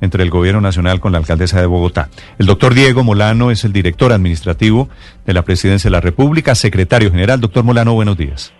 entre el gobierno nacional con la alcaldesa de Bogotá. El doctor Diego Molano es el director administrativo de la Presidencia de la República, secretario general. Doctor Molano, buenos días.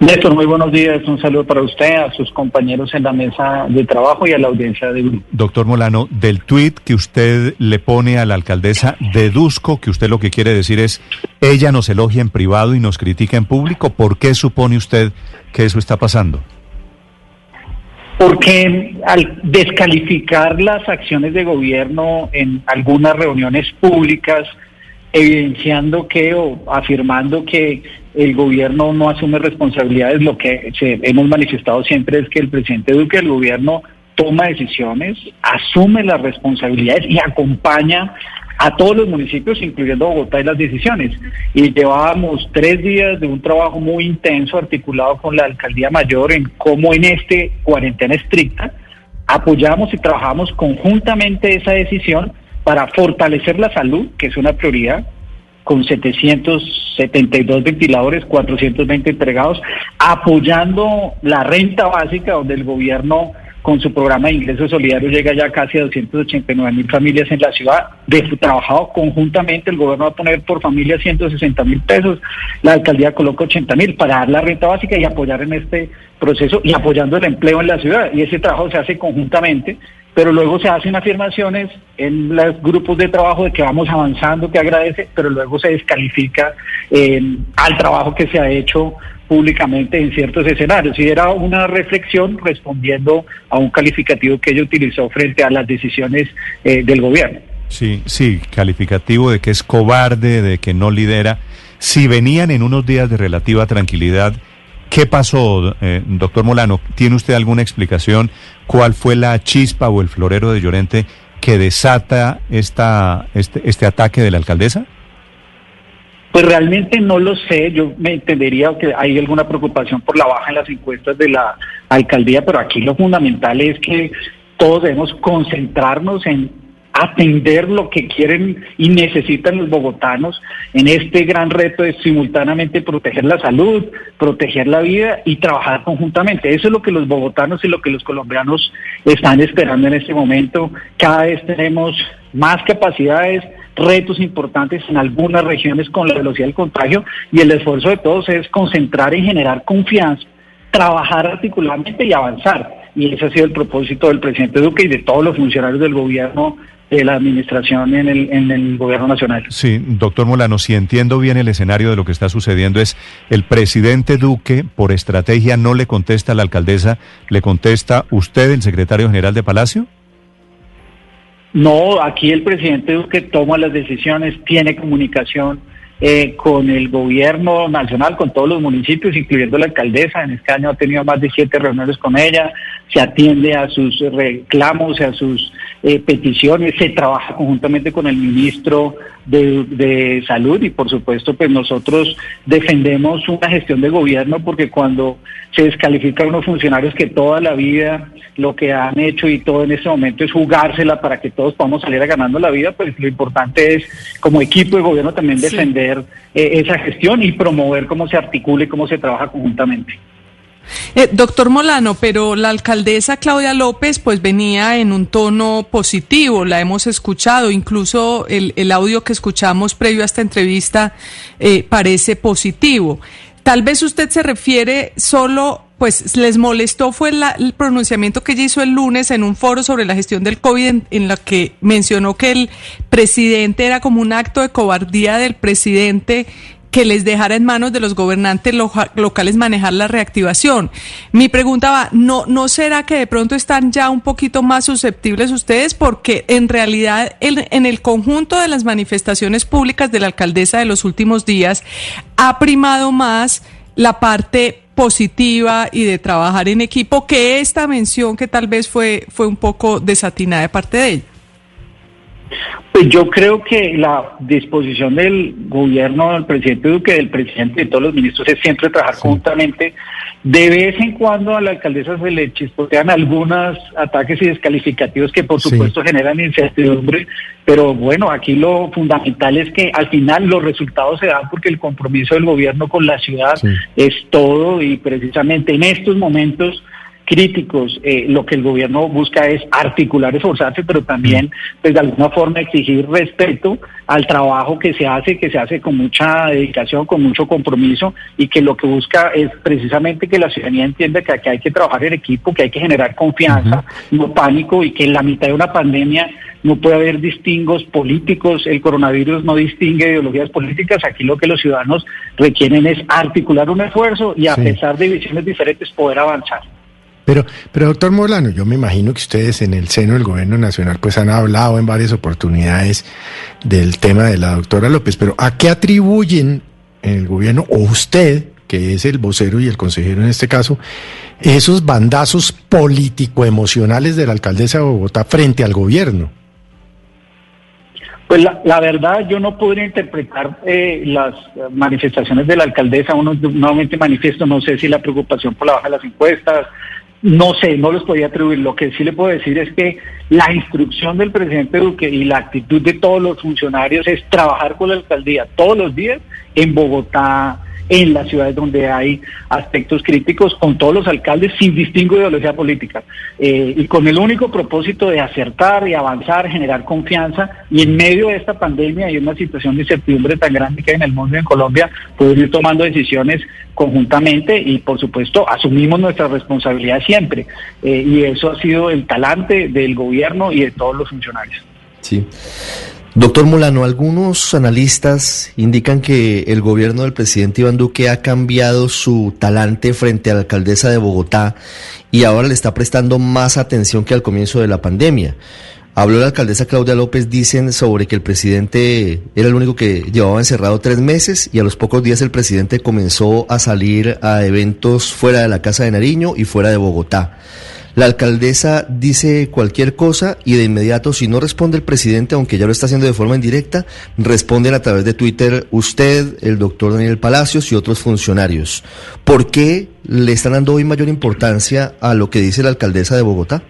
Néstor, muy buenos días. Un saludo para usted, a sus compañeros en la mesa de trabajo y a la audiencia de grupo. Doctor Molano, del tuit que usted le pone a la alcaldesa, deduzco que usted lo que quiere decir es, ella nos elogia en privado y nos critica en público. ¿Por qué supone usted que eso está pasando? Porque al descalificar las acciones de gobierno en algunas reuniones públicas, evidenciando que o afirmando que el gobierno no asume responsabilidades, lo que hemos manifestado siempre es que el presidente Duque, el gobierno, toma decisiones, asume las responsabilidades y acompaña a todos los municipios, incluyendo Bogotá, en las decisiones. Y llevábamos tres días de un trabajo muy intenso articulado con la alcaldía mayor en cómo en este cuarentena estricta apoyamos y trabajamos conjuntamente esa decisión para fortalecer la salud, que es una prioridad, con 772 ventiladores, 420 entregados, apoyando la renta básica, donde el gobierno con su programa de ingresos solidarios llega ya casi a 289 mil familias en la ciudad. De trabajado conjuntamente, el gobierno va a poner por familia 160 mil pesos, la alcaldía coloca 80 mil para dar la renta básica y apoyar en este proceso y apoyando el empleo en la ciudad. Y ese trabajo se hace conjuntamente pero luego se hacen afirmaciones en los grupos de trabajo de que vamos avanzando, que agradece, pero luego se descalifica eh, al trabajo que se ha hecho públicamente en ciertos escenarios. Y era una reflexión respondiendo a un calificativo que ella utilizó frente a las decisiones eh, del gobierno. Sí, sí, calificativo de que es cobarde, de que no lidera. Si venían en unos días de relativa tranquilidad, ¿qué pasó, eh, doctor Molano? ¿Tiene usted alguna explicación? ¿Cuál fue la chispa o el florero de Llorente que desata esta, este, este ataque de la alcaldesa? Pues realmente no lo sé, yo me entendería que hay alguna preocupación por la baja en las encuestas de la alcaldía, pero aquí lo fundamental es que todos debemos concentrarnos en atender lo que quieren y necesitan los bogotanos en este gran reto de simultáneamente proteger la salud, proteger la vida y trabajar conjuntamente. Eso es lo que los bogotanos y lo que los colombianos están esperando en este momento. Cada vez tenemos más capacidades, retos importantes en algunas regiones con la velocidad del contagio y el esfuerzo de todos es concentrar en generar confianza, trabajar articuladamente y avanzar. Y ese ha sido el propósito del presidente Duque y de todos los funcionarios del gobierno, de la administración en el, en el gobierno nacional. Sí, doctor Molano, si entiendo bien el escenario de lo que está sucediendo es el presidente Duque, por estrategia, no le contesta a la alcaldesa, le contesta usted, el secretario general de Palacio. No, aquí el presidente Duque toma las decisiones, tiene comunicación eh, con el gobierno nacional, con todos los municipios, incluyendo la alcaldesa. En este año ha tenido más de siete reuniones con ella, se atiende a sus reclamos, a sus eh, peticiones, se trabaja conjuntamente con el ministro de, de Salud y por supuesto pues nosotros defendemos una gestión de gobierno porque cuando se descalifica a unos funcionarios que toda la vida lo que han hecho y todo en este momento es jugársela para que todos podamos salir a ganando la vida, pues lo importante es como equipo de gobierno también defender eh, esa gestión y promover cómo se articula y cómo se trabaja conjuntamente. Eh, doctor Molano, pero la alcaldesa Claudia López pues venía en un tono positivo, la hemos escuchado, incluso el, el audio que escuchamos previo a esta entrevista eh, parece positivo. Tal vez usted se refiere solo, pues les molestó fue la, el pronunciamiento que ella hizo el lunes en un foro sobre la gestión del COVID en, en la que mencionó que el presidente era como un acto de cobardía del presidente que les dejara en manos de los gobernantes locales manejar la reactivación. Mi pregunta va, ¿no, ¿no será que de pronto están ya un poquito más susceptibles ustedes? Porque en realidad el, en el conjunto de las manifestaciones públicas de la alcaldesa de los últimos días ha primado más la parte positiva y de trabajar en equipo que esta mención que tal vez fue, fue un poco desatinada de parte de ella? Pues yo creo que la disposición del gobierno, del presidente Duque, del presidente y de todos los ministros es siempre trabajar conjuntamente. De vez en cuando a la alcaldesa se le chispotean algunos ataques y descalificativos que por supuesto generan incertidumbre, pero bueno, aquí lo fundamental es que al final los resultados se dan porque el compromiso del gobierno con la ciudad es todo y precisamente en estos momentos críticos, eh, lo que el gobierno busca es articular, esforzarse, pero también, pues de alguna forma, exigir respeto al trabajo que se hace, que se hace con mucha dedicación, con mucho compromiso y que lo que busca es precisamente que la ciudadanía entienda que aquí hay que trabajar en equipo, que hay que generar confianza, no pánico y que en la mitad de una pandemia no puede haber distingos políticos, el coronavirus no distingue ideologías políticas, aquí lo que los ciudadanos requieren es articular un esfuerzo y a pesar de visiones diferentes poder avanzar. Pero, pero doctor Molano, yo me imagino que ustedes en el seno del gobierno nacional pues han hablado en varias oportunidades del tema de la doctora López, pero ¿a qué atribuyen el gobierno o usted, que es el vocero y el consejero en este caso, esos bandazos político-emocionales de la alcaldesa de Bogotá frente al gobierno? Pues la, verdad, yo no podría interpretar eh, las manifestaciones de la alcaldesa. Uno nuevamente manifiesto, no sé si la preocupación por la baja de las encuestas, no sé, no les podía atribuir. Lo que sí le puedo decir es que la instrucción del presidente Duque y la actitud de todos los funcionarios es trabajar con la alcaldía todos los días en Bogotá, en las ciudades donde hay aspectos críticos con todos los alcaldes sin distingo de ideología política eh, y con el único propósito de acertar y avanzar, generar confianza y en medio de esta pandemia y una situación de incertidumbre tan grande que hay en el mundo y en Colombia, poder ir tomando decisiones conjuntamente y por supuesto asumimos nuestra responsabilidad siempre eh, y eso ha sido el talante del gobierno y de todos los funcionarios. Sí. Doctor Molano, algunos analistas indican que el gobierno del presidente Iván Duque ha cambiado su talante frente a la alcaldesa de Bogotá y ahora le está prestando más atención que al comienzo de la pandemia. Habló la alcaldesa Claudia López, dicen sobre que el presidente era el único que llevaba encerrado tres meses y a los pocos días el presidente comenzó a salir a eventos fuera de la Casa de Nariño y fuera de Bogotá. La alcaldesa dice cualquier cosa y de inmediato, si no responde el presidente, aunque ya lo está haciendo de forma indirecta, responden a través de Twitter usted, el doctor Daniel Palacios y otros funcionarios. ¿Por qué le están dando hoy mayor importancia a lo que dice la alcaldesa de Bogotá?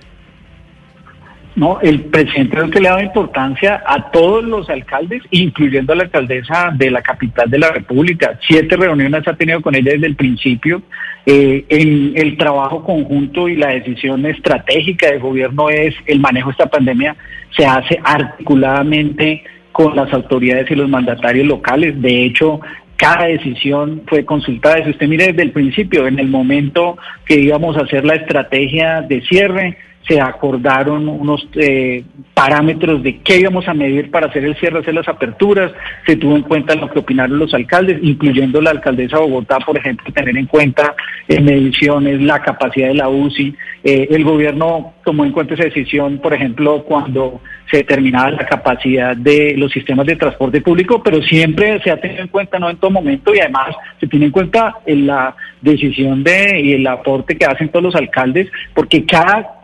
No, el presidente es que le dado importancia a todos los alcaldes, incluyendo a la alcaldesa de la capital de la República. Siete reuniones ha tenido con ella desde el principio. Eh, en el trabajo conjunto y la decisión estratégica del gobierno es el manejo de esta pandemia se hace articuladamente con las autoridades y los mandatarios locales. De hecho, cada decisión fue consultada. Si usted mire desde el principio, en el momento que íbamos a hacer la estrategia de cierre, se acordaron unos eh, parámetros de qué íbamos a medir para hacer el cierre, hacer las aperturas, se tuvo en cuenta lo que opinaron los alcaldes, incluyendo la alcaldesa de Bogotá, por ejemplo, tener en cuenta en mediciones la capacidad de la UCI. Eh, el gobierno tomó en cuenta esa decisión, por ejemplo, cuando se determinaba la capacidad de los sistemas de transporte público, pero siempre se ha tenido en cuenta, no en todo momento, y además se tiene en cuenta en la decisión de y el aporte que hacen todos los alcaldes, porque cada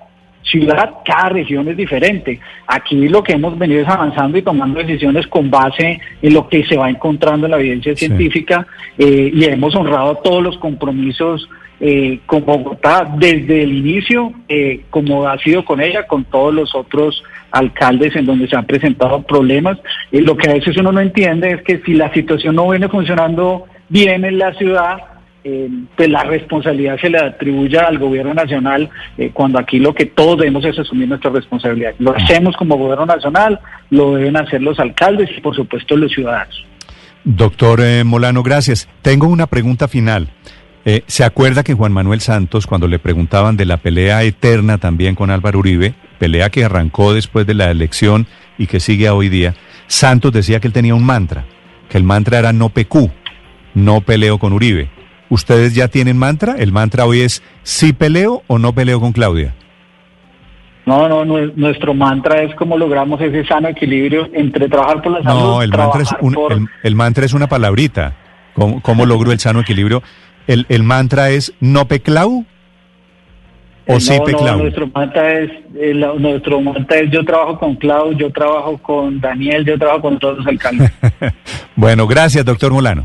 ciudad, cada región es diferente. Aquí lo que hemos venido es avanzando y tomando decisiones con base en lo que se va encontrando en la evidencia científica eh, y hemos honrado todos los compromisos eh, con Bogotá desde el inicio, eh, como ha sido con ella, con todos los otros alcaldes en donde se han presentado problemas. lo que a veces uno no entiende es que si la situación no viene funcionando bien en la ciudad, eh, pues la responsabilidad se le atribuye al gobierno nacional eh, cuando aquí lo que todos debemos es asumir nuestra responsabilidad. Lo hacemos como gobierno nacional, lo deben hacer los alcaldes y por supuesto los ciudadanos. Doctor eh, Molano, gracias. Tengo una pregunta final. ¿Se acuerda que Juan Manuel Santos, cuando le preguntaban de la pelea eterna también con Álvaro Uribe, pelea que arrancó después de la elección y que sigue hoy día, Santos decía que él tenía un mantra, que el mantra era no PQ, no peleo con Uribe. ¿Ustedes ya tienen mantra? ¿El mantra hoy es sí peleo o no peleo con Claudia? No, no, nuestro mantra es cómo logramos ese sano equilibrio entre trabajar por la salud. No, el mantra es, el, mantra es una palabrita. ¿Cómo, ¿Cómo logro el sano equilibrio? el, el mantra es no peclau o Eh, sí no, no, peclau. nuestro mantra es eh, la- nuestro mantra es yo trabajo con Clau, yo trabajo con Daniel, yo trabajo con todos los alcaldes. bueno, gracias, doctor Molano.